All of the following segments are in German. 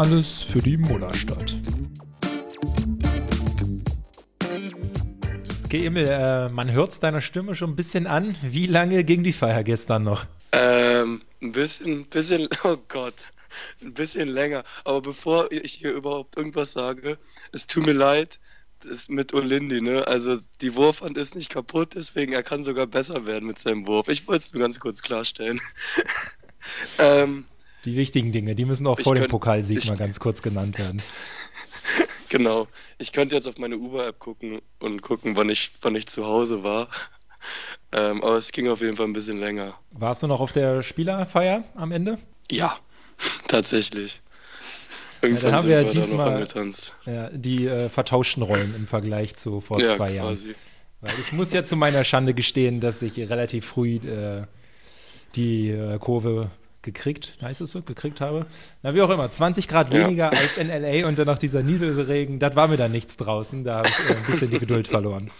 Alles für die Mullerstadt. Okay, Emil, äh, man hört es deiner Stimme schon ein bisschen an. Wie lange ging die Feier gestern noch? Ähm, ein bisschen, bisschen, oh Gott, ein bisschen länger. Aber bevor ich hier überhaupt irgendwas sage, es tut mir leid, das mit Olindi, ne? Also die Wurfhand ist nicht kaputt, deswegen er kann sogar besser werden mit seinem Wurf. Ich wollte es nur ganz kurz klarstellen. ähm, die wichtigen Dinge, die müssen auch vor dem Pokalsieg ich, mal ganz kurz genannt werden. Genau. Ich könnte jetzt auf meine Uber-App gucken und gucken, wann ich, wann ich zu Hause war. Ähm, aber es ging auf jeden Fall ein bisschen länger. Warst du noch auf der Spielerfeier am Ende? Ja, tatsächlich. Irgendwann ja, dann haben wir, wir diesmal ja, die äh, vertauschten Rollen im Vergleich zu vor ja, zwei quasi. Jahren. Weil ich muss ja zu meiner Schande gestehen, dass ich relativ früh äh, die äh, Kurve gekriegt, heißt es so, gekriegt habe. Na, wie auch immer, 20 Grad weniger als in LA und dann noch dieser Nieselregen, das war mir dann nichts draußen, da habe ich äh, ein bisschen die Geduld verloren.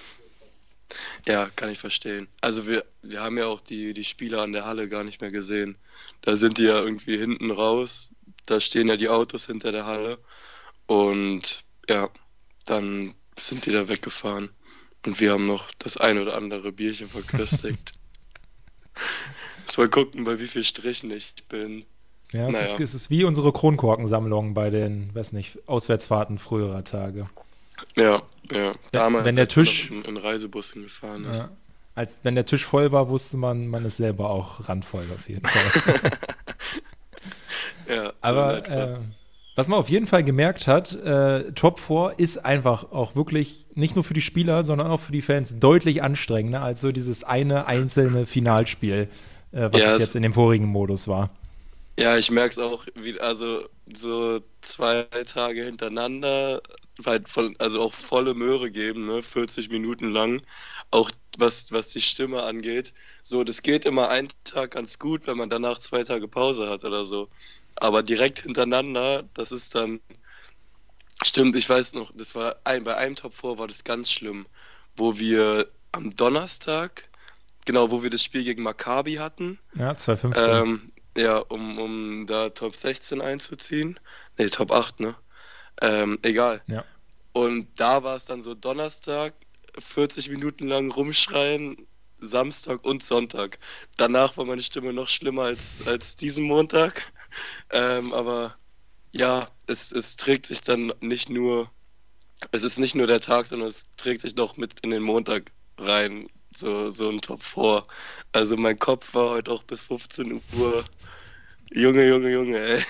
Ja, kann ich verstehen. Also wir, wir haben ja auch die, die Spieler an der Halle gar nicht mehr gesehen. Da sind die ja irgendwie hinten raus, da stehen ja die Autos hinter der Halle und ja, dann sind die da weggefahren und wir haben noch das ein oder andere Bierchen verköstigt. Muss mal gucken, bei wie viel Strichen ich bin. Ja, es, naja. ist, es ist wie unsere Kronkorkensammlung bei den, weiß nicht, Auswärtsfahrten früherer Tage. Ja, ja. Damals, wenn der Tisch in, in Reisebussen gefahren ist. Ja. Als wenn der Tisch voll war, wusste man, man ist selber auch randvoll auf jeden Fall. ja, aber äh, was man auf jeden Fall gemerkt hat, äh, Top 4 ist einfach auch wirklich nicht nur für die Spieler, sondern auch für die Fans deutlich anstrengender als so dieses eine einzelne Finalspiel äh, was ja, es jetzt in dem vorigen Modus war. Ja, ich merke es auch, wie, also so zwei Tage hintereinander, halt voll, also auch volle Möhre geben, ne, 40 Minuten lang, auch was, was die Stimme angeht. So, das geht immer einen Tag ganz gut, wenn man danach zwei Tage Pause hat oder so. Aber direkt hintereinander, das ist dann, stimmt, ich weiß noch, das war ein, bei einem Top 4 war das ganz schlimm, wo wir am Donnerstag genau, wo wir das Spiel gegen Maccabi hatten. Ja, 2015. Ähm, ja, um, um da Top 16 einzuziehen. Ne, Top 8, ne? Ähm, egal. Ja. Und da war es dann so Donnerstag, 40 Minuten lang rumschreien, Samstag und Sonntag. Danach war meine Stimme noch schlimmer als, als diesen Montag. Ähm, aber ja, es, es trägt sich dann nicht nur, es ist nicht nur der Tag, sondern es trägt sich doch mit in den Montag rein so, so ein Top 4. Also mein Kopf war heute auch bis 15 Uhr. Junge, Junge, Junge, ey.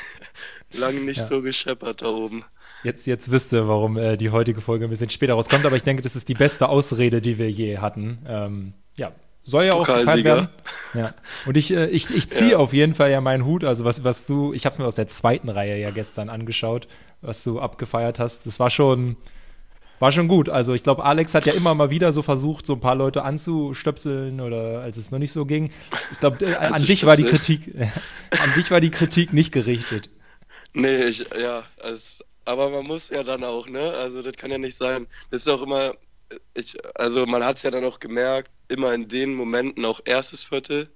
Lange nicht ja. so gescheppert da oben. Jetzt, jetzt wisst ihr, warum äh, die heutige Folge ein bisschen später rauskommt, aber ich denke, das ist die beste Ausrede, die wir je hatten. Ähm, ja, soll ja auch gefallen werden. Ja. Und ich, äh, ich, ich ziehe ja. auf jeden Fall ja meinen Hut. Also was, was du, ich habe es mir aus der zweiten Reihe ja gestern angeschaut, was du abgefeiert hast. Das war schon, war schon gut. Also ich glaube, Alex hat ja immer mal wieder so versucht, so ein paar Leute anzustöpseln oder als es noch nicht so ging. Ich glaube, äh, an dich war die Kritik, äh, an dich war die Kritik nicht gerichtet. Nee, ich, ja, es, aber man muss ja dann auch, ne? Also das kann ja nicht sein. Das ist auch immer, ich, also man hat es ja dann auch gemerkt, immer in den Momenten, auch erstes Viertel,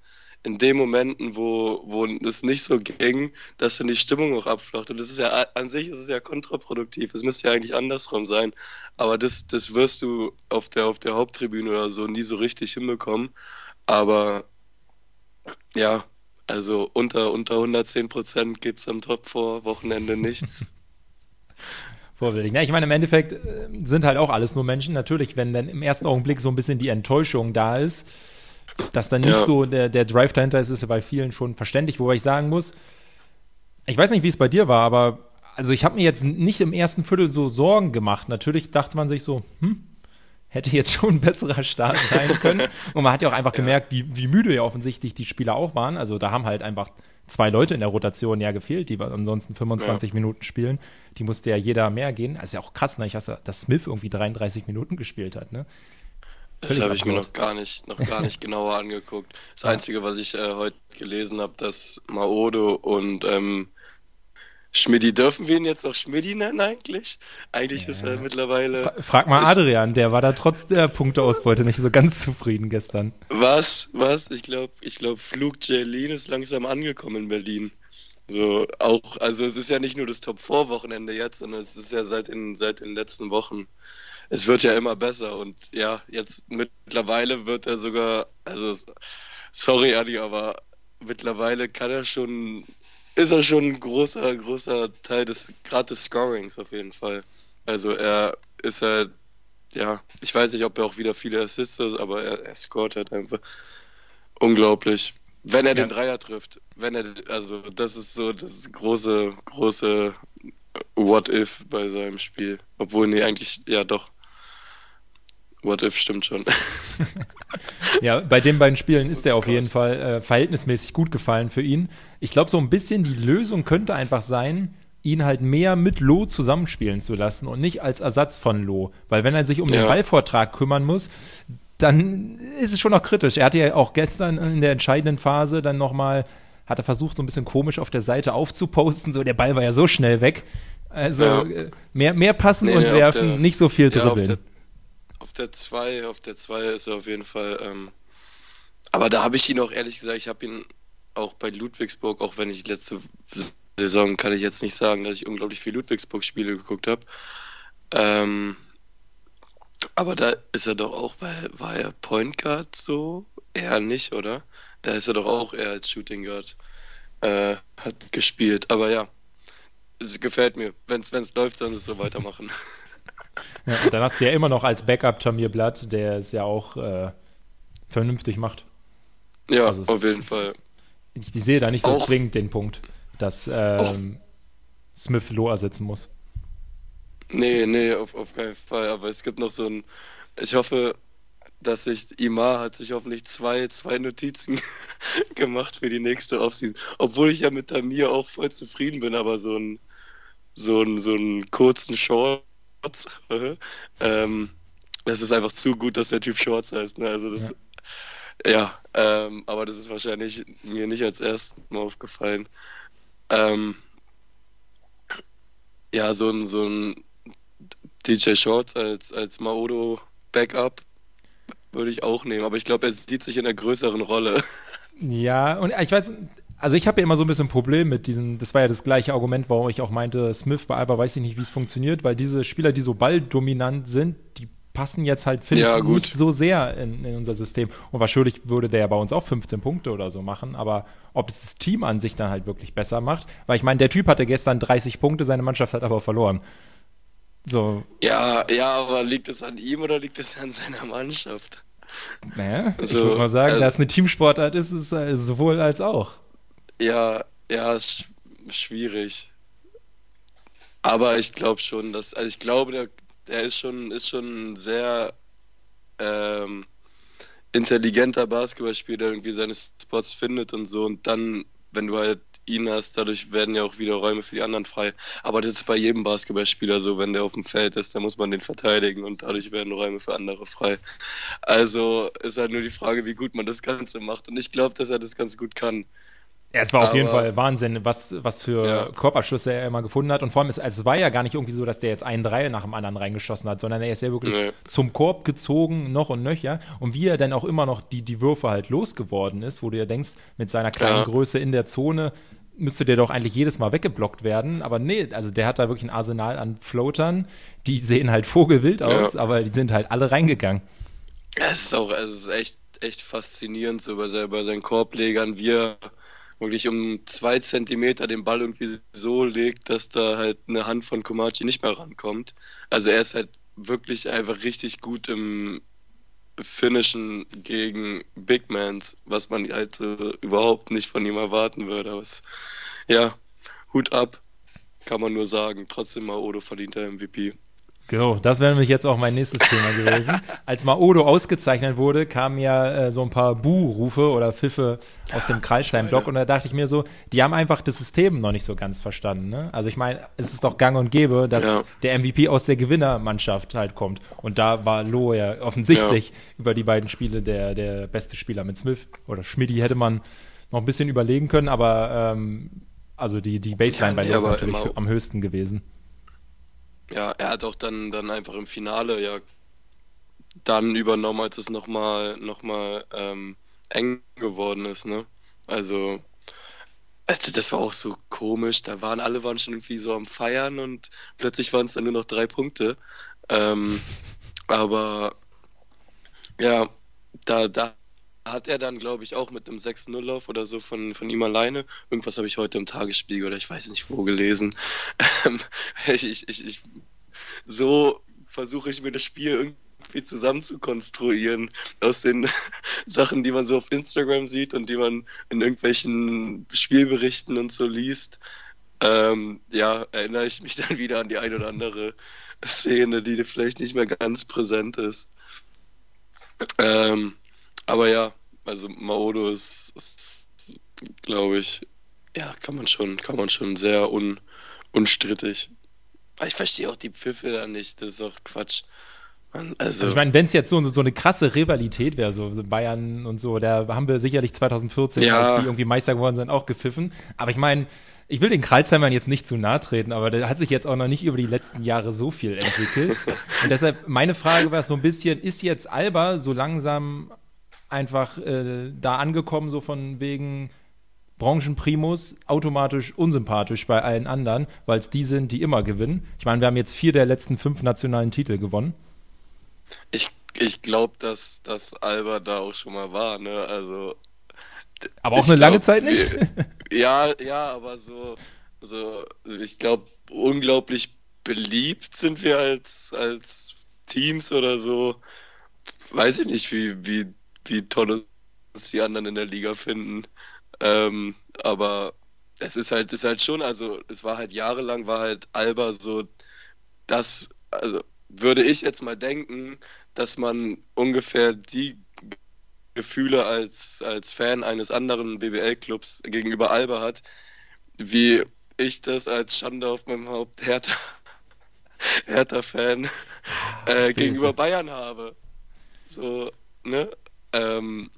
in den Momenten, wo, wo es nicht so ging, dass dann die Stimmung auch abflacht. Und das ist ja an sich ist es ja kontraproduktiv. Es müsste ja eigentlich andersrum sein. Aber das, das wirst du auf der, auf der Haupttribüne oder so nie so richtig hinbekommen. Aber ja, also unter, unter 110 Prozent gibt es am Top vor Wochenende nichts. Vorbildlich. Ja, ich meine, im Endeffekt äh, sind halt auch alles nur Menschen. Natürlich, wenn dann im ersten Augenblick so ein bisschen die Enttäuschung da ist, dass dann nicht ja. so der, der Drive dahinter ist, ist ja bei vielen schon verständlich, wobei ich sagen muss, ich weiß nicht, wie es bei dir war, aber also ich habe mir jetzt nicht im ersten Viertel so Sorgen gemacht. Natürlich dachte man sich so, hm, hätte jetzt schon ein besserer Start sein können. Und man hat ja auch einfach ja. gemerkt, wie, wie müde ja offensichtlich die Spieler auch waren. Also da haben halt einfach zwei Leute in der Rotation ja gefehlt, die ansonsten 25 ja. Minuten spielen. Die musste ja jeder mehr gehen. Das ist ja auch krass, ne? Ich hasse, dass Smith irgendwie 33 Minuten gespielt hat, ne? Das habe ich mir noch gar nicht, noch gar nicht genauer angeguckt. Das ja. Einzige, was ich äh, heute gelesen habe, dass Maodo und ähm, Schmidti, dürfen wir ihn jetzt noch Schmidti nennen eigentlich? Eigentlich ja. ist er mittlerweile. Fra frag mal Adrian, der war da trotz der Punkteausbeute nicht so ganz zufrieden gestern. Was? Was? Ich glaube, ich glaube, Flug Jelin ist langsam angekommen in Berlin. So, auch, also es ist ja nicht nur das Top-4-Wochenende jetzt, sondern es ist ja seit den, seit den letzten Wochen. Es wird ja immer besser und ja, jetzt mittlerweile wird er sogar, also sorry Adi, aber mittlerweile kann er schon, ist er schon ein großer, großer Teil des, gerade des Scorings auf jeden Fall. Also er ist halt, ja, ich weiß nicht, ob er auch wieder viele Assists hat, aber er, er scoret halt einfach unglaublich. Wenn er ja. den Dreier trifft, wenn er, also das ist so das große, große What if bei seinem Spiel. Obwohl, nee, eigentlich, ja doch. What if stimmt schon. ja, bei den beiden Spielen ist er auf jeden Fall äh, verhältnismäßig gut gefallen für ihn. Ich glaube, so ein bisschen die Lösung könnte einfach sein, ihn halt mehr mit Lo zusammenspielen zu lassen und nicht als Ersatz von Lo. Weil wenn er sich um ja. den Ballvortrag kümmern muss, dann ist es schon noch kritisch. Er hatte ja auch gestern in der entscheidenden Phase dann nochmal, hat er versucht, so ein bisschen komisch auf der Seite aufzuposten. So, der Ball war ja so schnell weg. Also ja. Äh, mehr, mehr passen nee, und nee, werfen, der, nicht so viel dribbeln. Ja, auf der 2, auf der 2 ist er auf jeden Fall. Ähm, aber da habe ich ihn auch ehrlich gesagt, ich habe ihn auch bei Ludwigsburg, auch wenn ich letzte Saison kann ich jetzt nicht sagen, dass ich unglaublich viel Ludwigsburg-Spiele geguckt habe. Ähm, aber da ist er doch auch, weil war er Point Guard so? Eher nicht, oder? Da ist er doch auch eher als Shooting Guard äh, hat gespielt. Aber ja, es gefällt mir. Wenn es läuft, dann es so weitermachen. Ja, und dann hast du ja immer noch als Backup Tamir Blatt, der es ja auch äh, vernünftig macht. Ja, also auf jeden Fall. Ich, ich, sehe da nicht so auch, zwingend den Punkt, dass ähm, Smith Loh ersetzen muss. Nee, nee, auf, auf keinen Fall. Aber es gibt noch so ein. Ich hoffe, dass sich Imar hat sich hoffentlich zwei, zwei Notizen gemacht für die nächste Offseason. Obwohl ich ja mit Tamir auch voll zufrieden bin, aber so ein so einen so einen kurzen Shorts, ähm, das ist einfach zu gut, dass der Typ Shorts heißt. Ne? Also das, ja, ja ähm, aber das ist wahrscheinlich mir nicht als erstes mal aufgefallen. Ähm, ja, so ein, so ein DJ Shorts als, als Maodo Backup würde ich auch nehmen, aber ich glaube, er sieht sich in einer größeren Rolle. Ja, und ich weiß, also ich habe ja immer so ein bisschen ein Problem mit diesen, das war ja das gleiche Argument, warum ich auch meinte, Smith bei Alba weiß ich nicht, wie es funktioniert, weil diese Spieler, die so balldominant sind, die passen jetzt halt, finde ja, ich, gut. nicht so sehr in, in, unser System. Und wahrscheinlich würde der ja bei uns auch 15 Punkte oder so machen, aber ob es das Team an sich dann halt wirklich besser macht, weil ich meine, der Typ hatte gestern 30 Punkte, seine Mannschaft hat aber verloren. So. Ja, ja, aber liegt es an ihm oder liegt es an seiner Mannschaft? Naja, also, ich würde mal sagen, also, dass eine Teamsportart ist, ist äh, sowohl als auch. Ja, ja, ist schwierig. Aber ich glaube schon, dass, also ich glaube, der, der ist schon, ist schon ein sehr ähm, intelligenter Basketballspieler, der irgendwie seine Spots findet und so. Und dann, wenn du halt ihn hast, dadurch werden ja auch wieder Räume für die anderen frei. Aber das ist bei jedem Basketballspieler so, wenn der auf dem Feld ist, dann muss man den verteidigen und dadurch werden Räume für andere frei. Also ist halt nur die Frage, wie gut man das Ganze macht. Und ich glaube, dass er das ganz gut kann. Ja, es war Aber, auf jeden Fall Wahnsinn, was, was für ja. Körperschüsse er immer gefunden hat. Und vor allem, ist, also es war ja gar nicht irgendwie so, dass der jetzt einen Dreier nach dem anderen reingeschossen hat, sondern er ist ja wirklich nee. zum Korb gezogen, noch und nöcher. Und wie er dann auch immer noch die, die Würfe halt losgeworden ist, wo du ja denkst, mit seiner kleinen ja. Größe in der Zone müsste der doch eigentlich jedes Mal weggeblockt werden. Aber nee, also der hat da wirklich ein Arsenal an Floatern. Die sehen halt vogelwild aus, ja. aber die sind halt alle reingegangen. Es ist auch, es ist echt, echt faszinierend, so bei, bei seinen Korblegern, wie er wirklich um zwei Zentimeter den Ball irgendwie so legt, dass da halt eine Hand von Komachi nicht mehr rankommt. Also er ist halt wirklich einfach richtig gut im Finishen gegen Big Mans, was man halt äh, überhaupt nicht von ihm erwarten würde. Aber es, ja, Hut ab, kann man nur sagen. Trotzdem mal Odo verdienter MVP. Genau, das wäre nämlich jetzt auch mein nächstes Thema gewesen. Als Maodo ausgezeichnet wurde, kamen ja äh, so ein paar Bu-Rufe oder Pfiffe aus dem Kreisheim-Block und da dachte ich mir so, die haben einfach das System noch nicht so ganz verstanden. Ne? Also ich meine, es ist doch gang und gäbe, dass ja. der MVP aus der Gewinnermannschaft halt kommt. Und da war Loh ja offensichtlich ja. über die beiden Spiele der, der beste Spieler mit Smith oder Schmidti hätte man noch ein bisschen überlegen können, aber ähm, also die, die Baseline ja, bei Loh ist natürlich am höchsten gewesen. Ja, er hat auch dann, dann einfach im Finale ja dann übernommen, als es nochmal noch mal, ähm, eng geworden ist. Ne? Also Also das war auch so komisch. Da waren alle waren schon irgendwie so am Feiern und plötzlich waren es dann nur noch drei Punkte. Ähm, aber ja, da, da hat er dann, glaube ich, auch mit dem 6-0-Lauf oder so von, von ihm alleine. Irgendwas habe ich heute im Tagesspiegel oder ich weiß nicht wo gelesen. Ähm, ich, ich, ich, so versuche ich mir das Spiel irgendwie zusammen zu konstruieren aus den Sachen, die man so auf Instagram sieht und die man in irgendwelchen Spielberichten und so liest. Ähm, ja, erinnere ich mich dann wieder an die ein oder andere Szene, die vielleicht nicht mehr ganz präsent ist. Ähm, aber ja, also Maodo ist, ist glaube ich, ja, kann man schon, kann man schon sehr un, unstrittig. Aber ich verstehe auch die Pfiffe da nicht, das ist auch Quatsch. Man, also, also, ich meine, wenn es jetzt so, so eine krasse Rivalität wäre, so Bayern und so, da haben wir sicherlich 2014, ja. als die irgendwie Meister geworden sind, auch gepfiffen. Aber ich meine, ich will den Kreuzheimern jetzt nicht zu nahe treten, aber da hat sich jetzt auch noch nicht über die letzten Jahre so viel entwickelt. und deshalb, meine Frage war so ein bisschen, ist jetzt Alba so langsam einfach äh, da angekommen, so von wegen Branchenprimus, automatisch unsympathisch bei allen anderen, weil es die sind, die immer gewinnen. Ich meine, wir haben jetzt vier der letzten fünf nationalen Titel gewonnen. Ich, ich glaube, dass, dass Alba da auch schon mal war, ne? Also. Aber auch eine glaub, lange Zeit nicht? ja, ja, aber so, so ich glaube, unglaublich beliebt sind wir als, als Teams oder so. Weiß ich nicht, wie, wie wie toll es die anderen in der Liga finden. Ähm, aber es ist halt, ist halt schon, also es war halt jahrelang, war halt Alba so, das, also würde ich jetzt mal denken, dass man ungefähr die Gefühle als, als Fan eines anderen BBL-Clubs gegenüber Alba hat, wie ich das als Schande auf meinem Haupt Hertha, Hertha-Fan äh, gegenüber Bayern habe. So, ne? Ähm,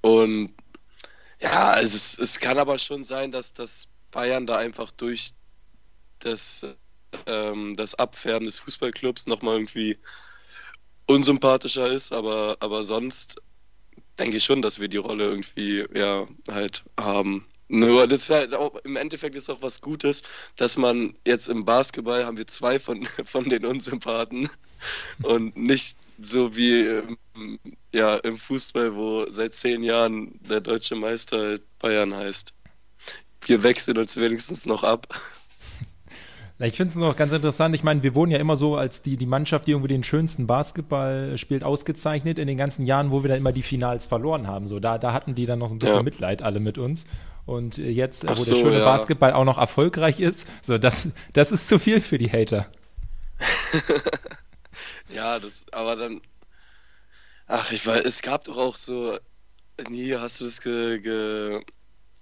und ja, es, es kann aber schon sein, dass, dass Bayern da einfach durch das, ähm, das Abfärben des Fußballclubs nochmal irgendwie unsympathischer ist, aber, aber sonst denke ich schon, dass wir die Rolle irgendwie ja halt haben. Nur das ist halt auch, im Endeffekt ist auch was Gutes, dass man jetzt im Basketball haben wir zwei von, von den Unsympathen und nicht so wie ähm, ja, im Fußball, wo seit zehn Jahren der deutsche Meister halt Bayern heißt. Wir wechseln uns wenigstens noch ab. Ich finde es noch ganz interessant. Ich meine, wir wurden ja immer so als die, die Mannschaft, die irgendwie den schönsten Basketball spielt, ausgezeichnet in den ganzen Jahren, wo wir dann immer die Finals verloren haben. So, da, da hatten die dann noch so ein bisschen ja. Mitleid alle mit uns. Und jetzt, Ach wo so, der schöne ja. Basketball auch noch erfolgreich ist, so, das, das ist zu viel für die Hater. ja, das, aber dann, Ach, ich weiß, es gab doch auch so. Nie hast du das ge, ge,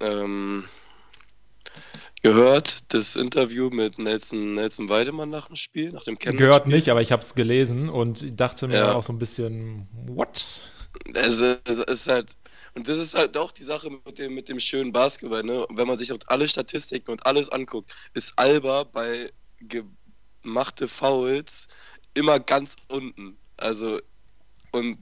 ähm, gehört, das Interview mit Nelson, Nelson Weidemann nach dem Spiel, nach dem Kennen Gehört nicht, aber ich habe es gelesen und dachte mir ja. auch so ein bisschen, what? Es, es ist halt, und das ist halt auch die Sache mit dem, mit dem schönen Basketball, ne? Wenn man sich alle Statistiken und alles anguckt, ist Alba bei gemachte Fouls immer ganz unten. Also, und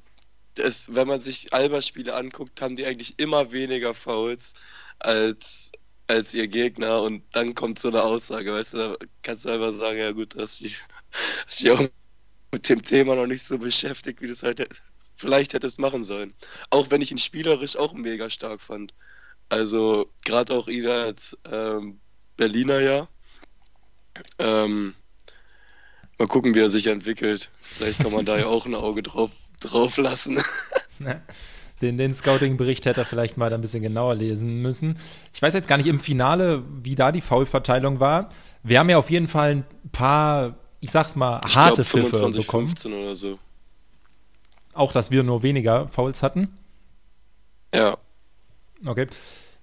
das, wenn man sich Alba-Spiele anguckt, haben die eigentlich immer weniger Fouls als, als ihr Gegner und dann kommt so eine Aussage, weißt du, da kannst du einfach sagen, ja gut, dass ich, dass auch mit dem Thema noch nicht so beschäftigt, wie du es halt vielleicht hättest machen sollen. Auch wenn ich ihn spielerisch auch mega stark fand. Also gerade auch ihn als ähm, Berliner ja. Ähm, mal gucken, wie er sich entwickelt. Vielleicht kann man da ja auch ein Auge drauf drauf lassen. Den, den Scouting-Bericht hätte er vielleicht mal ein bisschen genauer lesen müssen. Ich weiß jetzt gar nicht im Finale, wie da die Foulverteilung war. Wir haben ja auf jeden Fall ein paar, ich sag's mal, ich harte glaub, Pfiffe 25, bekommen. 15 oder so. Auch, dass wir nur weniger Fouls hatten? Ja. Okay.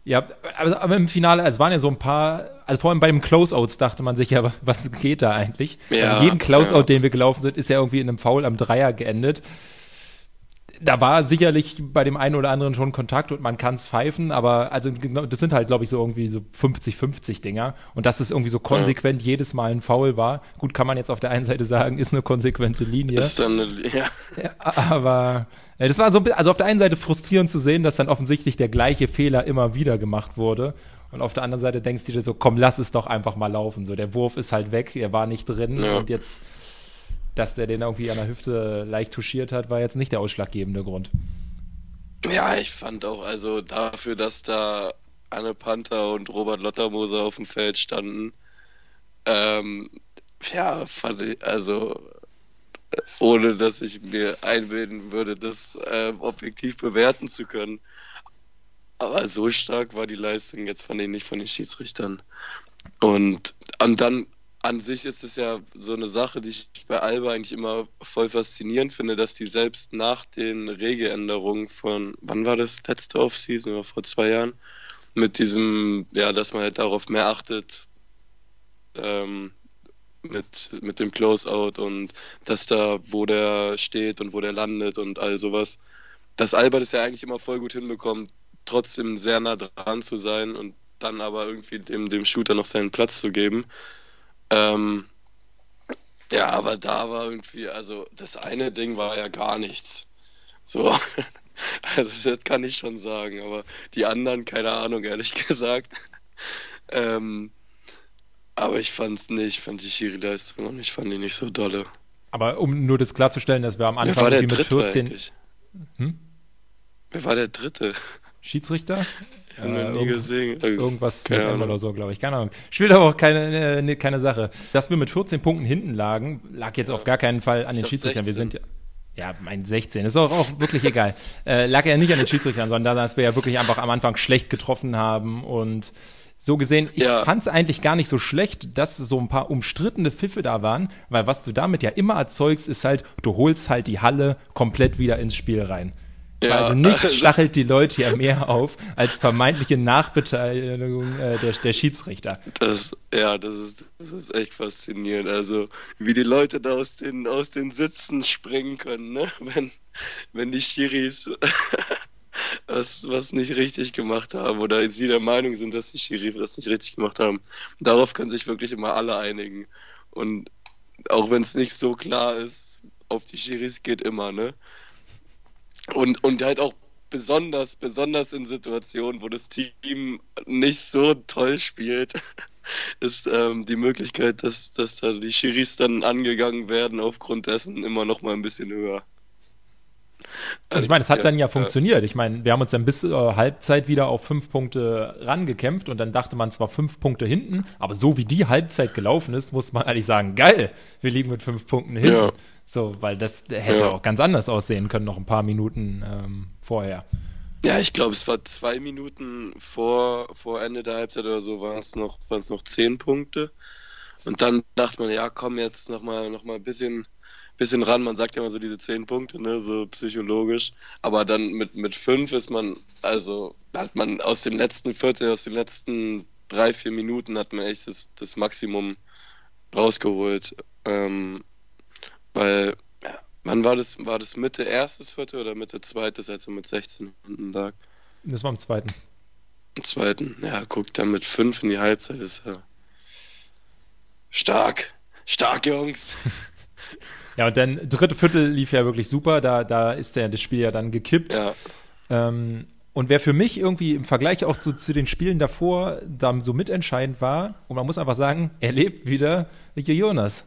Ja, aber, aber, im Finale, es waren ja so ein paar, also vor allem bei den Closeouts dachte man sich ja, was geht da eigentlich? Ja, also jeden Closeout, ja. den wir gelaufen sind, ist ja irgendwie in einem Foul am Dreier geendet da war sicherlich bei dem einen oder anderen schon Kontakt und man kann es pfeifen, aber also das sind halt, glaube ich, so irgendwie so 50-50 Dinger. Und dass es irgendwie so konsequent ja. jedes Mal ein Foul war, gut, kann man jetzt auf der einen Seite sagen, ist eine konsequente Linie. Ist dann eine, ja. ja aber äh, das war so, also auf der einen Seite frustrierend zu sehen, dass dann offensichtlich der gleiche Fehler immer wieder gemacht wurde. Und auf der anderen Seite denkst du dir so, komm, lass es doch einfach mal laufen. So, der Wurf ist halt weg, er war nicht drin ja. und jetzt, dass der den irgendwie an der Hüfte leicht touchiert hat, war jetzt nicht der ausschlaggebende Grund. Ja, ich fand auch, also dafür, dass da Anne Panther und Robert Lottermoser auf dem Feld standen, ähm, ja, fand ich, also ohne dass ich mir einbilden würde, das äh, objektiv bewerten zu können. Aber so stark war die Leistung jetzt von den nicht von den Schiedsrichtern. Und, und dann an sich ist es ja so eine Sache, die ich bei Alba eigentlich immer voll faszinierend finde, dass die selbst nach den Regeländerungen von, wann war das, letzte Offseason oder vor zwei Jahren, mit diesem, ja, dass man halt darauf mehr achtet, ähm, mit, mit dem Closeout und dass da, wo der steht und wo der landet und all sowas, dass Alba das ja eigentlich immer voll gut hinbekommt, trotzdem sehr nah dran zu sein und dann aber irgendwie dem, dem Shooter noch seinen Platz zu geben. Ähm, ja, aber da war irgendwie, also das eine Ding war ja gar nichts. So, also das kann ich schon sagen, aber die anderen, keine Ahnung, ehrlich gesagt. Ähm, aber ich fand's nicht, fand die Schiri-Leistung und ich fand die nicht so dolle. Aber um nur das klarzustellen, dass wir am Anfang Wer war der mit 14. Hm? Wer war der Dritte? Schiedsrichter? Ich habe äh, nie gesehen. Irgendwas keine mit M oder so, glaube ich. Keine Ahnung. Spielt aber auch keine, äh, keine Sache. Dass wir mit 14 Punkten hinten lagen, lag jetzt ja. auf gar keinen Fall an ich den Schiedsrichtern. 16. Wir sind ja, mein 16, ist auch, auch wirklich egal. Äh, lag ja nicht an den Schiedsrichtern, sondern dass wir ja wirklich einfach am Anfang schlecht getroffen haben und so gesehen, ich ja. fand es eigentlich gar nicht so schlecht, dass so ein paar umstrittene Pfiffe da waren, weil was du damit ja immer erzeugst, ist halt, du holst halt die Halle komplett wieder ins Spiel rein. Ja, also nichts also, stachelt die Leute ja mehr auf als vermeintliche Nachbeteiligung äh, der, der, Schiedsrichter. Das, ja, das ist, das ist echt faszinierend. Also, wie die Leute da aus den, aus den Sitzen springen können, ne? wenn, wenn die Schiris was, was nicht richtig gemacht haben oder sie der Meinung sind, dass die Schiris das nicht richtig gemacht haben. Darauf können sich wirklich immer alle einigen. Und auch wenn es nicht so klar ist, auf die Schiris geht immer, ne? Und, und halt auch besonders, besonders in Situationen, wo das Team nicht so toll spielt, ist ähm, die Möglichkeit, dass, dass da die Schiris dann angegangen werden, aufgrund dessen immer noch mal ein bisschen höher. Also, ich meine, es hat ja, dann ja funktioniert. Ich meine, wir haben uns dann bis äh, Halbzeit wieder auf fünf Punkte rangekämpft und dann dachte man zwar fünf Punkte hinten, aber so wie die Halbzeit gelaufen ist, muss man eigentlich sagen, geil, wir liegen mit fünf Punkten hinten. Ja. So, weil das hätte ja. auch ganz anders aussehen können, noch ein paar Minuten ähm, vorher. Ja, ich glaube, es war zwei Minuten vor, vor Ende der Halbzeit oder so, waren es noch, noch zehn Punkte. Und dann dachte man, ja, komm jetzt nochmal noch mal ein bisschen, bisschen ran. Man sagt ja immer so diese zehn Punkte, ne, so psychologisch. Aber dann mit, mit fünf ist man, also hat man aus dem letzten Viertel, aus den letzten drei, vier Minuten hat man echt das, das Maximum rausgeholt. Ähm, weil, ja, wann war das? War das Mitte erstes Viertel oder Mitte zweites, als er mit 16 hinten lag? Das war im zweiten. Im zweiten, ja, guck, dann mit 5 in die Halbzeit ist ja stark. Stark, Jungs. ja, und dann dritte Viertel lief ja wirklich super. Da, da ist der, das Spiel ja dann gekippt. Ja. Ähm, und wer für mich irgendwie im Vergleich auch zu, zu den Spielen davor da so mitentscheidend war, und man muss einfach sagen, er lebt wieder wie Jonas.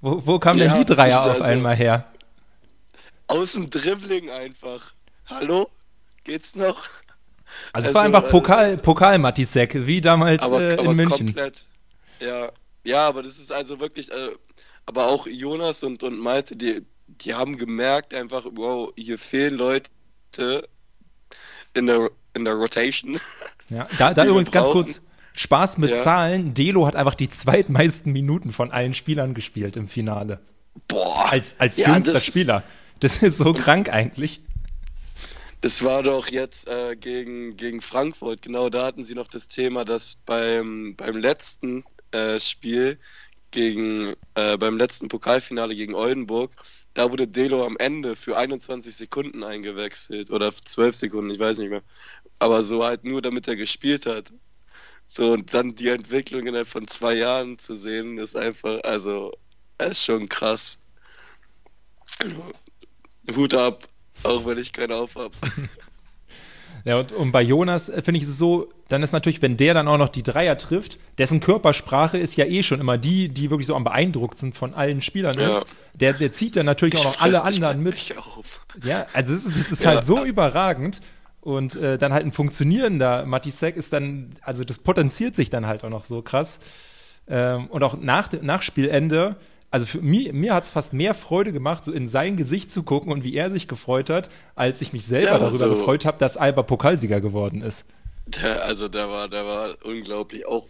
Wo, wo kamen ja, denn die Dreier auf also einmal her? Aus dem Dribbling einfach. Hallo? Geht's noch? Also, es war also, einfach Pokal, äh, Pokal Matisek, wie damals aber, äh, in aber München. Komplett. Ja, ja, aber das ist also wirklich, äh, aber auch Jonas und, und Malte, die, die haben gemerkt einfach, wow, hier fehlen Leute in der, in der Rotation. Ja, da, da übrigens ganz kurz, Spaß mit ja. Zahlen. Delo hat einfach die zweitmeisten Minuten von allen Spielern gespielt im Finale. Boah. Als, als ja, jüngster das Spieler. Das ist so krank eigentlich. Das war doch jetzt äh, gegen, gegen Frankfurt. Genau da hatten sie noch das Thema, dass beim, beim letzten äh, Spiel gegen, äh, beim letzten Pokalfinale gegen Oldenburg, da wurde Delo am Ende für 21 Sekunden eingewechselt oder 12 Sekunden, ich weiß nicht mehr. Aber so halt nur, damit er gespielt hat. So, und dann die Entwicklung innerhalb von zwei Jahren zu sehen, ist einfach, also, ist schon krass. Hut ab, auch wenn ich keinen auf habe. Ja, und, und bei Jonas äh, finde ich es so, dann ist natürlich, wenn der dann auch noch die Dreier trifft, dessen Körpersprache ist ja eh schon immer die, die wirklich so am beeindruckendsten von allen Spielern ja. ist. Der, der zieht dann natürlich auch noch alle anderen mit. Ja, also das ist, das ist ja. halt so überragend. Und äh, dann halt ein funktionierender Matisek ist dann, also das potenziert sich dann halt auch noch so krass. Ähm, und auch nach, nach Spielende also für mich, mir hat es fast mehr Freude gemacht, so in sein Gesicht zu gucken und wie er sich gefreut hat, als ich mich selber ja, darüber so, gefreut habe, dass Alba Pokalsieger geworden ist. Der, also der war, der war unglaublich. Auch,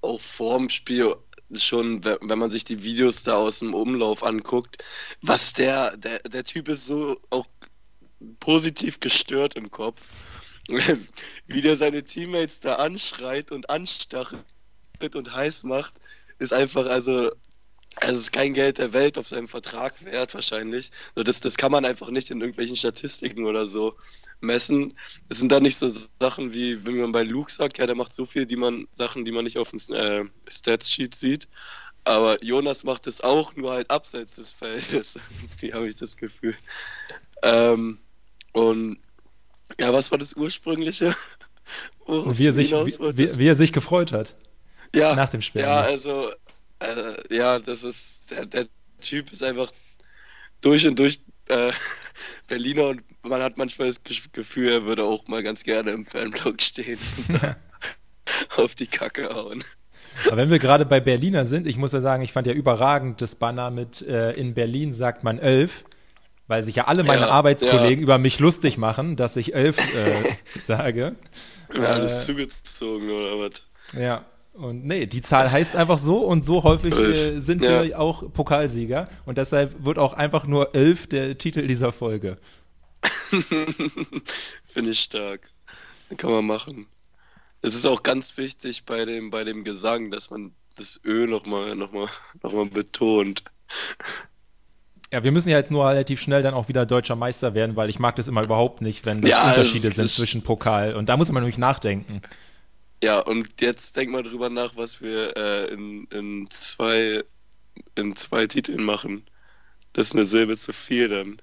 auch vorm Spiel schon, wenn man sich die Videos da aus dem Umlauf anguckt, was der, der, der Typ ist so auch positiv gestört im Kopf. wie der seine Teammates da anschreit und anstachelt und heiß macht, ist einfach, also also es ist kein Geld der Welt auf seinem Vertrag wert wahrscheinlich. Das, das kann man einfach nicht in irgendwelchen Statistiken oder so messen. Es sind da nicht so Sachen wie, wenn man bei Luke sagt, ja, der macht so viel, die man, Sachen, die man nicht auf dem äh, Stats-Sheet sieht. Aber Jonas macht es auch, nur halt abseits des Feldes. Wie habe ich das Gefühl. Ähm, und ja, was war das ursprüngliche? wie, er sich, wie, wie, er sich gefreut hat. Ja, nach dem Spiel. Ja, also äh, ja, das ist, der, der, Typ ist einfach durch und durch äh, Berliner und man hat manchmal das Gefühl, er würde auch mal ganz gerne im Fanblock stehen und auf die Kacke hauen. Aber wenn wir gerade bei Berliner sind, ich muss ja sagen, ich fand ja überragend das Banner mit äh, in Berlin sagt man elf, weil sich ja alle meine ja, Arbeitskollegen ja. über mich lustig machen, dass ich elf äh, sage. Ja, alles äh, zugezogen oder was? Ja, und nee, die Zahl heißt einfach so und so häufig äh, sind ja. wir auch Pokalsieger und deshalb wird auch einfach nur elf der Titel dieser Folge. Finde ich stark. Kann man machen. Es ist auch ganz wichtig bei dem, bei dem Gesang, dass man das Ö nochmal noch mal, noch mal betont. Ja, wir müssen ja jetzt nur relativ schnell dann auch wieder deutscher Meister werden, weil ich mag das immer überhaupt nicht, wenn das ja, Unterschiede das sind zwischen Pokal. Und da muss man nämlich nachdenken. Ja, und jetzt denk mal drüber nach, was wir äh, in, in, zwei, in zwei Titeln machen. Das ist eine Silbe zu viel dann.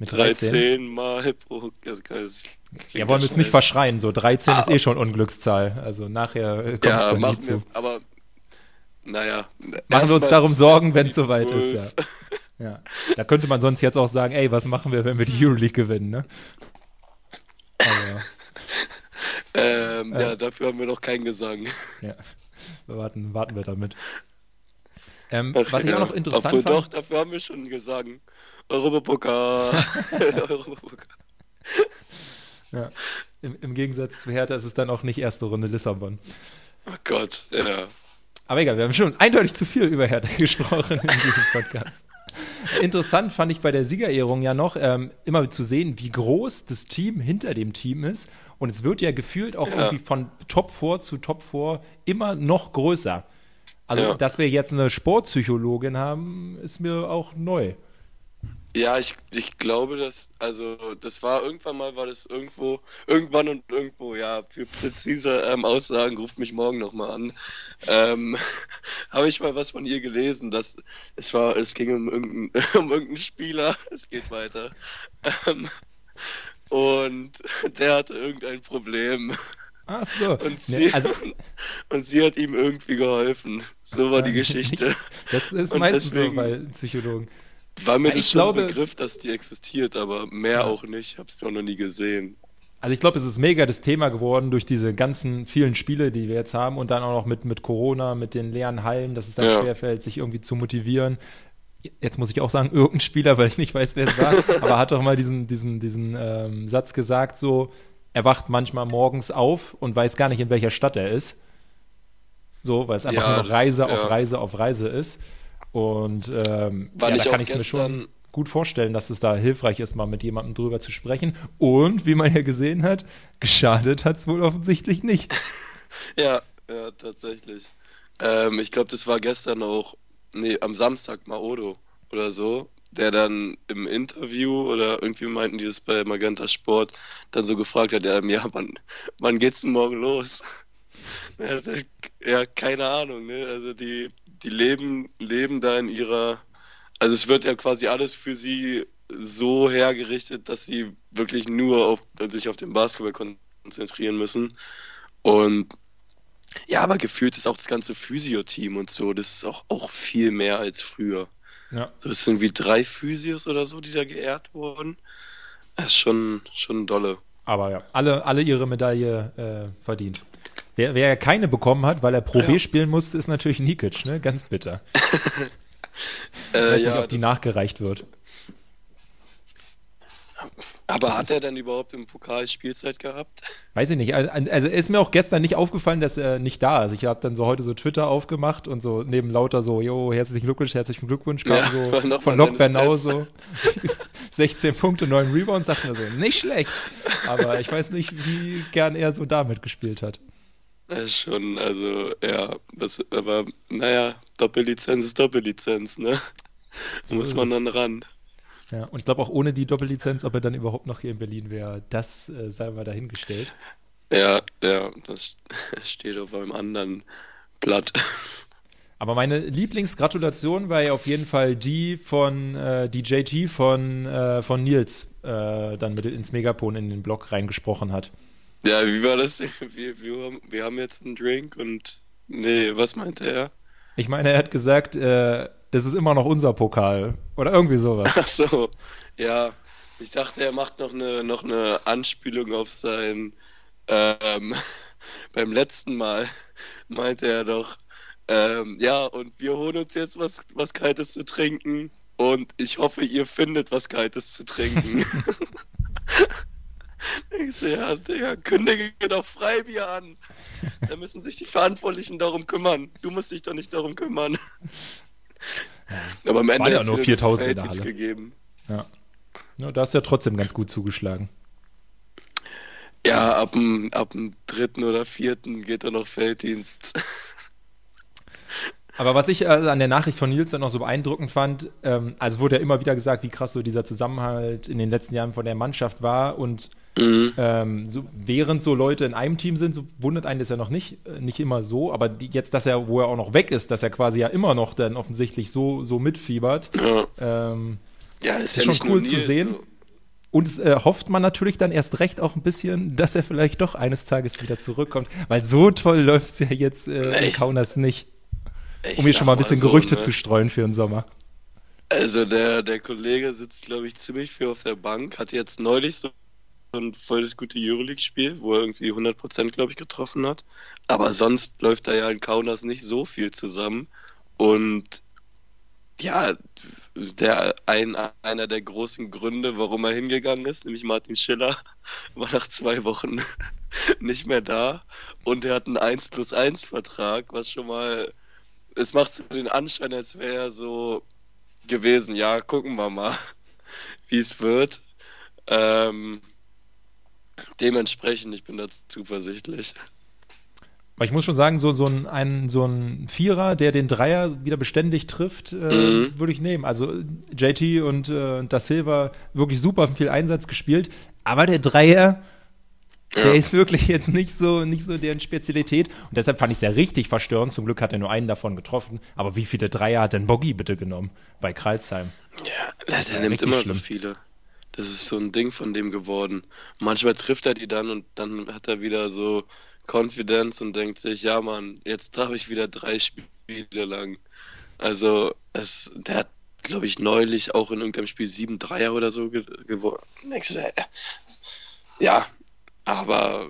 Mit 13, 13 mal pro. Ja, wollen wir es nicht verschreien, so 13 ah, ist eh schon Unglückszahl. Also nachher kommt ja, es machen wir, aber naja. Machen wir uns darum Sorgen, wenn es soweit ist, ja. ja. Da könnte man sonst jetzt auch sagen, ey, was machen wir, wenn wir die Euroleague gewinnen, ne? Aber ähm, äh, ja, dafür haben wir noch keinen Gesang. Ja, warten, warten wir damit. Ähm, Ach, was ich ja. auch noch interessant Obwohl, fand. Doch, dafür haben wir schon einen Gesang. Europapokal. Europapokal. ja, im, im, Gegensatz zu Hertha ist es dann auch nicht erste Runde Lissabon. Oh Gott, ja. Aber egal, wir haben schon eindeutig zu viel über Hertha gesprochen in diesem Podcast. Interessant fand ich bei der Siegerehrung ja noch, ähm, immer zu sehen, wie groß das Team hinter dem Team ist. Und es wird ja gefühlt auch ja. irgendwie von Top 4 zu Top 4 immer noch größer. Also, ja. dass wir jetzt eine Sportpsychologin haben, ist mir auch neu. Ja, ich, ich glaube, dass, also das war irgendwann mal, war das irgendwo, irgendwann und irgendwo, ja, für präzise ähm, Aussagen ruft mich morgen nochmal an. Ähm, Habe ich mal was von ihr gelesen, dass es war, es ging um irgendeinen, um irgendeinen Spieler, es geht weiter. Ähm, und der hatte irgendein Problem. Ach so. Und sie, nee, also, und sie hat ihm irgendwie geholfen. So war die Geschichte. Das ist und meistens so bei Psychologen. War mir ja, das schon glaube, ein Begriff, dass die existiert, aber mehr ja. auch nicht. Ich habe es auch noch nie gesehen. Also ich glaube, es ist mega das Thema geworden durch diese ganzen vielen Spiele, die wir jetzt haben und dann auch noch mit, mit Corona, mit den leeren Hallen, dass es dann ja. schwerfällt, sich irgendwie zu motivieren. Jetzt muss ich auch sagen, irgendein Spieler, weil ich nicht weiß, wer es war, aber hat doch mal diesen, diesen, diesen ähm, Satz gesagt, so, er wacht manchmal morgens auf und weiß gar nicht, in welcher Stadt er ist. So, weil es einfach ja, nur noch Reise ja. auf Reise auf Reise ist. Und ähm, ja, da kann ich mir schon gut vorstellen, dass es da hilfreich ist, mal mit jemandem drüber zu sprechen. Und wie man ja gesehen hat, geschadet hat es wohl offensichtlich nicht. ja, ja, tatsächlich. Ähm, ich glaube, das war gestern auch, nee, am Samstag Maodo oder so, der dann im Interview oder irgendwie meinten die das bei Magenta Sport dann so gefragt hat, ja, ja wann, wann geht's denn morgen los? ja, keine Ahnung, ne? Also die die leben, leben da in ihrer, also es wird ja quasi alles für sie so hergerichtet, dass sie wirklich nur auf, sich auf den Basketball konzentrieren müssen. Und ja, aber gefühlt ist auch das ganze Physio-Team und so, das ist auch, auch viel mehr als früher. Ja. So, es sind wie drei Physios oder so, die da geehrt wurden. Das ist schon, schon dolle. Aber ja, alle, alle ihre Medaille äh, verdient. Wer, wer keine bekommen hat, weil er Pro ja. B spielen musste, ist natürlich Nikic, ne? Ganz bitter. äh, weiß nicht, ja, ob die nachgereicht wird. Aber das hat er denn überhaupt im Pokal Spielzeit gehabt? Weiß ich nicht. Also, also ist mir auch gestern nicht aufgefallen, dass er nicht da ist. Ich habe dann so heute so Twitter aufgemacht und so neben lauter so, jo, herzlichen Glückwunsch, herzlichen Glückwunsch kam ja, so von Lok Bernau so 16 Punkte, 9 Rebounds, dachte mir so, nicht schlecht. Aber ich weiß nicht, wie gern er so damit gespielt hat. Ja, schon, also ja, das, aber naja, Doppellizenz ist Doppellizenz, ne? So muss man dann ran. Ja, und ich glaube auch ohne die Doppellizenz, ob er dann überhaupt noch hier in Berlin wäre, das äh, sei mal dahingestellt. Ja, ja, das steht auf einem anderen Blatt. Aber meine Lieblingsgratulation war ja auf jeden Fall die von äh, die JT von, äh, von Nils äh, dann mit ins Megapon in den Blog reingesprochen hat. Ja, wie war das? Wir, wir, haben, wir haben jetzt einen Drink und nee, was meinte er? Ich meine, er hat gesagt, äh, das ist immer noch unser Pokal. Oder irgendwie sowas. Ach so, ja. Ich dachte, er macht noch eine, noch eine Anspielung auf sein. Ähm, beim letzten Mal meinte er doch, ähm, ja, und wir holen uns jetzt was, was Kaltes zu trinken. Und ich hoffe, ihr findet was Kaltes zu trinken. ich so, ja, Digga, kündige doch Freibier an. Da müssen sich die Verantwortlichen darum kümmern. Du musst dich doch nicht darum kümmern. Aber am Ende hat ja nur 4000 in der Halle. gegeben. Ja. ja. Da hast du ja trotzdem ganz gut zugeschlagen. Ja, ab dem, ab dem dritten oder vierten geht da noch Felddienst. Aber was ich äh, an der Nachricht von Nils dann noch so beeindruckend fand, ähm, also wurde ja immer wieder gesagt, wie krass so dieser Zusammenhalt in den letzten Jahren von der Mannschaft war und Mhm. Ähm, so, während so Leute in einem Team sind, so wundert einen das ja noch nicht, äh, nicht immer so, aber die, jetzt, dass er, wo er auch noch weg ist, dass er quasi ja immer noch dann offensichtlich so, so mitfiebert, ja, ähm, ja ist, ist ja schon cool zu sehen. So. Und es äh, hofft man natürlich dann erst recht auch ein bisschen, dass er vielleicht doch eines Tages wieder zurückkommt, weil so toll läuft es ja jetzt äh, in Kaunas nicht. Ich um hier schon mal ein bisschen so, Gerüchte ne? zu streuen für den Sommer. Also der, der Kollege sitzt, glaube ich, ziemlich viel auf der Bank, hat jetzt neulich so ein voll das gute Euroleague-Spiel, wo er irgendwie 100% glaube ich getroffen hat. Aber sonst läuft da ja in Kaunas nicht so viel zusammen. Und ja, der ein, einer der großen Gründe, warum er hingegangen ist, nämlich Martin Schiller, war nach zwei Wochen nicht mehr da und er hat einen 1 plus 1 Vertrag, was schon mal, es macht so den Anschein, als wäre er so gewesen, ja, gucken wir mal, wie es wird. Ähm, Dementsprechend, ich bin da zuversichtlich. Aber ich muss schon sagen, so, so, ein, ein, so ein Vierer, der den Dreier wieder beständig trifft, äh, mhm. würde ich nehmen. Also JT und äh, Da Silva wirklich super viel Einsatz gespielt. Aber der Dreier, ja. der ist wirklich jetzt nicht so, nicht so deren Spezialität. Und deshalb fand ich es ja richtig verstörend. Zum Glück hat er nur einen davon getroffen. Aber wie viele Dreier hat denn Boggy bitte genommen bei Kralsheim? Ja, der nimmt immer schlimm. so viele. Das ist so ein Ding von dem geworden. Manchmal trifft er die dann und dann hat er wieder so Confidence und denkt sich, ja Mann, jetzt darf ich wieder drei Spiele lang. Also es, der hat, glaube ich, neulich auch in irgendeinem Spiel sieben Dreier oder so ge gewonnen. Ja, aber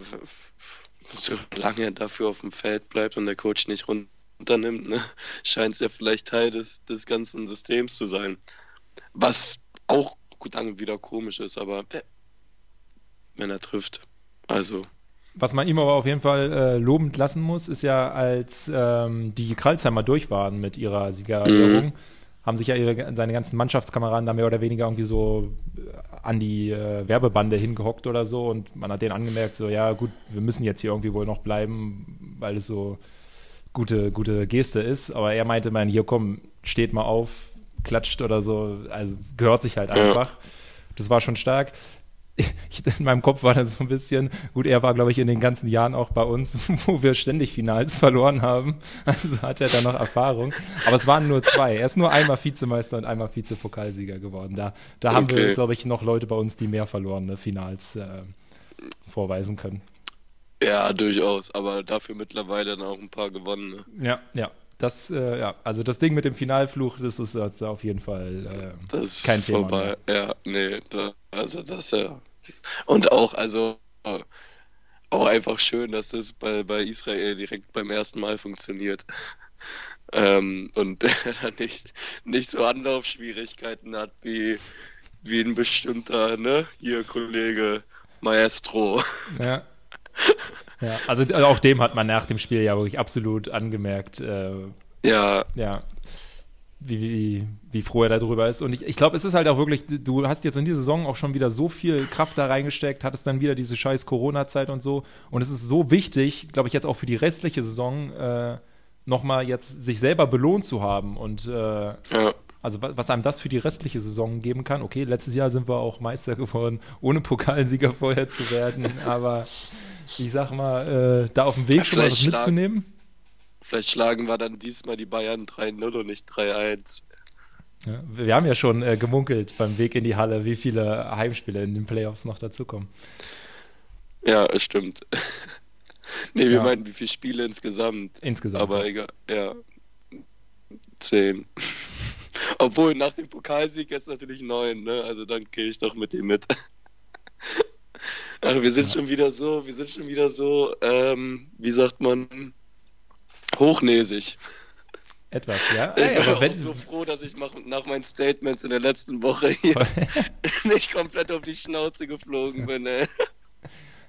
solange er dafür auf dem Feld bleibt und der Coach nicht runternimmt, ne, scheint es ja vielleicht Teil des, des ganzen Systems zu sein. Was auch dann wieder komisch ist, aber wenn er trifft. Also. Was man ihm aber auf jeden Fall äh, lobend lassen muss, ist ja, als ähm, die Kralsheimer durch waren mit ihrer Siegerehrung, mhm. haben sich ja ihre, seine ganzen Mannschaftskameraden da mehr oder weniger irgendwie so äh, an die äh, Werbebande hingehockt oder so und man hat denen angemerkt, so, ja gut, wir müssen jetzt hier irgendwie wohl noch bleiben, weil es so gute, gute Geste ist. Aber er meinte, man, hier komm, steht mal auf, klatscht oder so. Also gehört sich halt einfach. Das war schon stark. in meinem Kopf war dann so ein bisschen, gut, er war, glaube ich, in den ganzen Jahren auch bei uns, wo wir ständig Finals verloren haben. Also hat er da noch Erfahrung. Aber es waren nur zwei. Er ist nur einmal Vizemeister und einmal Vizepokalsieger geworden. Da, da okay. haben wir, glaube ich, noch Leute bei uns, die mehr verlorene Finals äh, vorweisen können. Ja, durchaus. Aber dafür mittlerweile dann auch ein paar gewonnene. Ja, ja. Das, äh, ja, also das Ding mit dem Finalfluch, das ist jetzt auf jeden Fall äh, das kein Thema. Vorbei. Mehr. Ja, nee, da, also das ja. Und auch, also auch einfach schön, dass das bei, bei Israel direkt beim ersten Mal funktioniert. Ähm, und dann nicht, nicht so Anlaufschwierigkeiten hat wie, wie ein bestimmter, ne, hier Kollege Maestro. Ja. Ja, also, also auch dem hat man nach dem Spiel ja wirklich absolut angemerkt. Äh, ja. Ja. Wie, wie, wie froh er darüber ist. Und ich, ich glaube, es ist halt auch wirklich, du hast jetzt in dieser Saison auch schon wieder so viel Kraft da reingesteckt, hattest dann wieder diese scheiß Corona-Zeit und so. Und es ist so wichtig, glaube ich, jetzt auch für die restliche Saison, äh, nochmal jetzt sich selber belohnt zu haben. Und äh, ja. also was einem das für die restliche Saison geben kann. Okay, letztes Jahr sind wir auch Meister geworden, ohne Pokalsieger vorher zu werden. aber ich sag mal, äh, da auf dem Weg ja, schon mal was mitzunehmen. Vielleicht schlagen wir dann diesmal die Bayern 3-0 und nicht 3-1. Ja, wir haben ja schon äh, gemunkelt beim Weg in die Halle, wie viele Heimspiele in den Playoffs noch dazukommen. Ja, es stimmt. nee, wir ja. meinen, wie viele Spiele insgesamt. Insgesamt. Aber egal, ja. Zehn. Obwohl nach dem Pokalsieg jetzt natürlich neun, ne? Also dann gehe ich doch mit ihm mit. Ach, wir sind ja. schon wieder so, wir sind schon wieder so, ähm, wie sagt man, hochnäsig. Etwas, ja. Ich Ey, bin wenn... so froh, dass ich nach meinen Statements in der letzten Woche hier nicht komplett auf die Schnauze geflogen bin. Ey.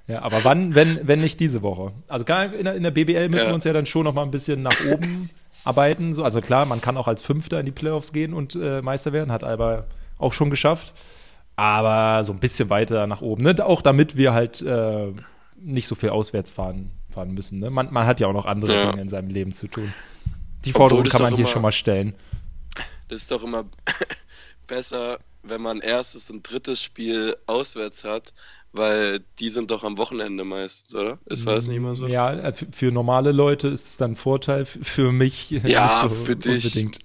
Ja, aber wann, wenn, wenn nicht diese Woche? Also in der, in der BBL müssen ja. wir uns ja dann schon noch mal ein bisschen nach oben arbeiten. So, also klar, man kann auch als Fünfter in die Playoffs gehen und äh, Meister werden, hat aber auch schon geschafft aber so ein bisschen weiter nach oben. Ne? Auch damit wir halt äh, nicht so viel auswärts fahren, fahren müssen. Ne? Man, man, hat ja auch noch andere ja. Dinge in seinem Leben zu tun. Die Forderung kann man hier immer, schon mal stellen. Das ist doch immer besser, wenn man erstes und drittes Spiel auswärts hat, weil die sind doch am Wochenende meistens, oder? Ist war es nicht immer so? Ja, äh, für normale Leute ist es dann ein Vorteil, für mich ja, so für dich. unbedingt.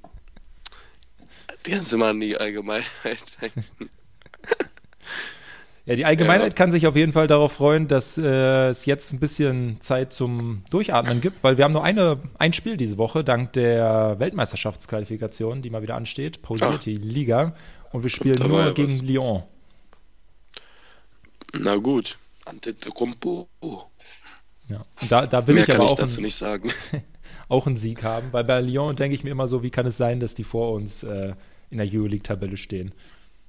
Die ganze Mal an die Allgemeinheit denken. Ja, die Allgemeinheit ja. kann sich auf jeden Fall darauf freuen, dass äh, es jetzt ein bisschen Zeit zum Durchatmen gibt, weil wir haben nur eine, ein Spiel diese Woche, dank der Weltmeisterschaftsqualifikation, die mal wieder ansteht, pausiert die Liga. Und wir spielen nur ja gegen was. Lyon. Na gut, Antetokounmpo. Ja, und da, da will Mehr ich aber ich auch, einen, nicht sagen. auch einen Sieg haben, weil bei Lyon denke ich mir immer so, wie kann es sein, dass die vor uns äh, in der Euroleague-Tabelle stehen.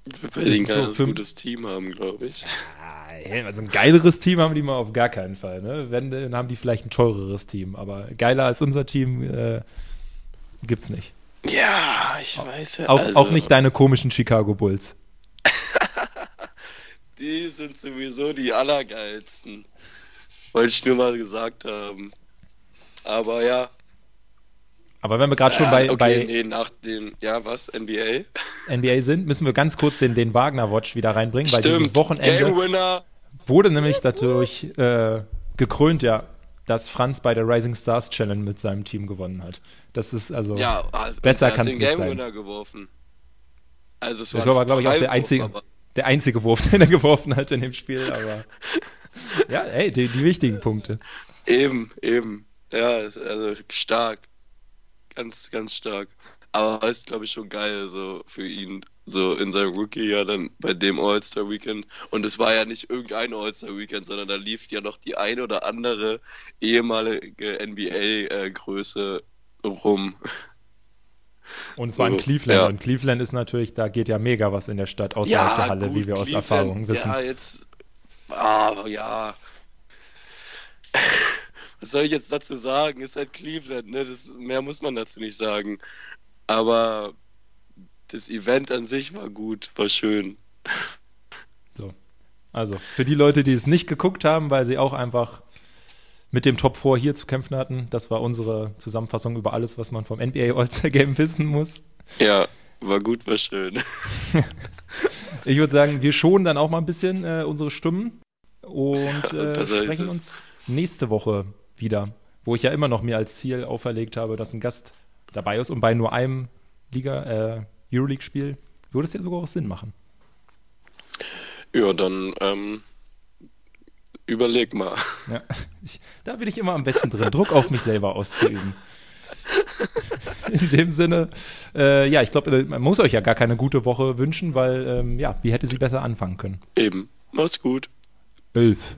Die ein geiles, so gutes Team haben, glaube ich. Also ein geileres Team haben die mal auf gar keinen Fall. Ne? Wenn, dann haben die vielleicht ein teureres Team. Aber geiler als unser Team äh, gibt's nicht. Ja, ich weiß ja. Auch, also, auch nicht deine komischen Chicago Bulls. die sind sowieso die allergeilsten. Wollte ich nur mal gesagt haben. Aber ja, aber wenn wir gerade schon bei, okay, bei nee, nach dem, ja, was, NBA? NBA sind, müssen wir ganz kurz den, den Wagner-Watch wieder reinbringen, weil dieses Wochenende wurde nämlich dadurch äh, gekrönt, ja, dass Franz bei der Rising Stars Challenge mit seinem Team gewonnen hat. Das ist also, ja, also besser kann es nicht Game sein. Winner geworfen. Also es war, war glaube ich, auch der einzige, der einzige Wurf, den er geworfen hat in dem Spiel, aber ja, ey, die, die wichtigen Punkte. Eben, eben. Ja, also stark ganz, ganz stark. Aber ist, glaube ich, schon geil, so für ihn, so in seinem Rookie-Jahr dann bei dem All-Star-Weekend. Und es war ja nicht irgendein All-Star-Weekend, sondern da lief ja noch die ein oder andere ehemalige NBA-Größe rum. Und es war in Cleveland. Ja. Und Cleveland ist natürlich, da geht ja mega was in der Stadt außerhalb ja, der Halle, gut, wie wir aus Cleveland, Erfahrung wissen. Ja, jetzt. Aber ja was soll ich jetzt dazu sagen? Ist halt Cleveland, ne? Das, mehr muss man dazu nicht sagen. Aber das Event an sich war gut, war schön. So. Also, für die Leute, die es nicht geguckt haben, weil sie auch einfach mit dem Top 4 hier zu kämpfen hatten, das war unsere Zusammenfassung über alles, was man vom NBA All-Star Game wissen muss. Ja, war gut, war schön. ich würde sagen, wir schonen dann auch mal ein bisschen äh, unsere Stimmen und äh, sprechen uns nächste Woche wieder, wo ich ja immer noch mir als Ziel auferlegt habe, dass ein Gast dabei ist und bei nur einem Liga, äh, Euroleague-Spiel würde es ja sogar auch Sinn machen. Ja, dann ähm, überleg mal. Ja, ich, da bin ich immer am besten drin, Druck auf mich selber auszuüben. In dem Sinne, äh, ja, ich glaube, man muss euch ja gar keine gute Woche wünschen, weil, ähm, ja, wie hätte sie besser anfangen können? Eben. Macht's gut. Elf.